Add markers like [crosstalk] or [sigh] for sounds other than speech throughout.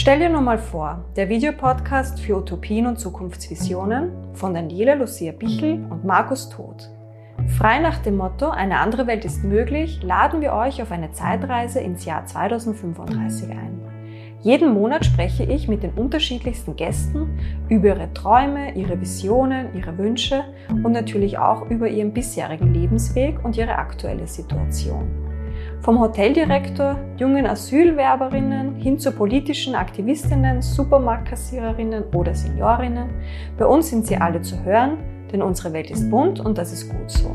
Stell dir nur mal vor, der Videopodcast für Utopien und Zukunftsvisionen von Daniela Lucia Bichel und Markus Todt. Frei nach dem Motto Eine andere Welt ist möglich, laden wir euch auf eine Zeitreise ins Jahr 2035 ein. Jeden Monat spreche ich mit den unterschiedlichsten Gästen über ihre Träume, ihre Visionen, ihre Wünsche und natürlich auch über ihren bisherigen Lebensweg und ihre aktuelle Situation. Vom Hoteldirektor, jungen Asylwerberinnen hin zu politischen Aktivistinnen, Supermarktkassiererinnen oder Seniorinnen. Bei uns sind sie alle zu hören, denn unsere Welt ist bunt und das ist gut so.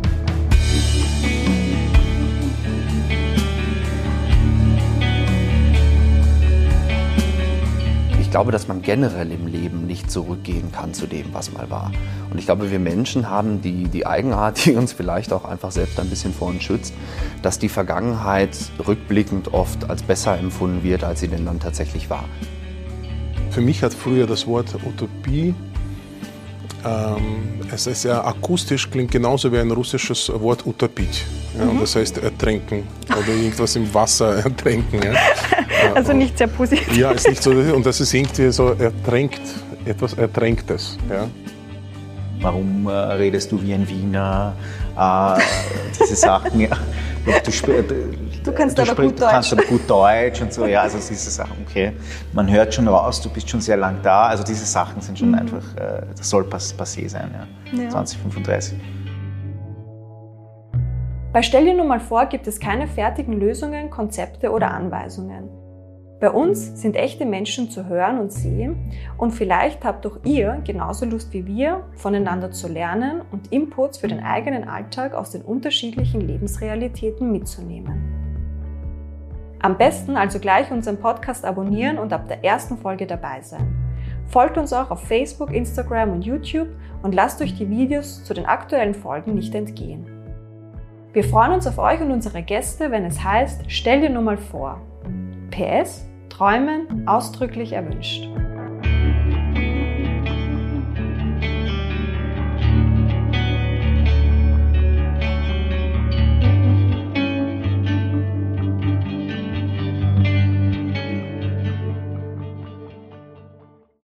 Glaube, dass man generell im Leben nicht zurückgehen kann zu dem, was mal war. Und ich glaube, wir Menschen haben die, die Eigenart, [laughs] die uns vielleicht auch einfach selbst ein bisschen vor uns schützt, dass die Vergangenheit rückblickend oft als besser empfunden wird, als sie denn dann tatsächlich war. Für mich hat früher das Wort Utopie ähm, es ist ja akustisch, klingt genauso wie ein russisches Wort Utopit. Ja, mhm. Das heißt ertränken oder irgendwas im Wasser [laughs] ertränken. Ja. [laughs] Also nicht sehr positiv. Ja, ist nicht so. Und das ist irgendwie so ertränkt, etwas Ertränktes. Ja. Warum äh, redest du wie ein Wiener? Äh, diese Sachen. Ja. Du, du, kannst, du aber gut Deutsch. kannst aber gut Deutsch und so, ja, also diese Sachen, okay. Man hört schon raus, du bist schon sehr lang da, also diese Sachen sind schon mhm. einfach, äh, das soll passé sein, ja. ja. 2035. Bei Stell dir nun mal vor gibt es keine fertigen Lösungen, Konzepte oder Anweisungen. Bei uns sind echte Menschen zu hören und sehen und vielleicht habt auch ihr genauso Lust wie wir, voneinander zu lernen und Inputs für den eigenen Alltag aus den unterschiedlichen Lebensrealitäten mitzunehmen. Am besten also gleich unseren Podcast abonnieren und ab der ersten Folge dabei sein. Folgt uns auch auf Facebook, Instagram und YouTube und lasst euch die Videos zu den aktuellen Folgen nicht entgehen. Wir freuen uns auf euch und unsere Gäste, wenn es heißt, stell dir nur mal vor. PS, Träumen ausdrücklich erwünscht.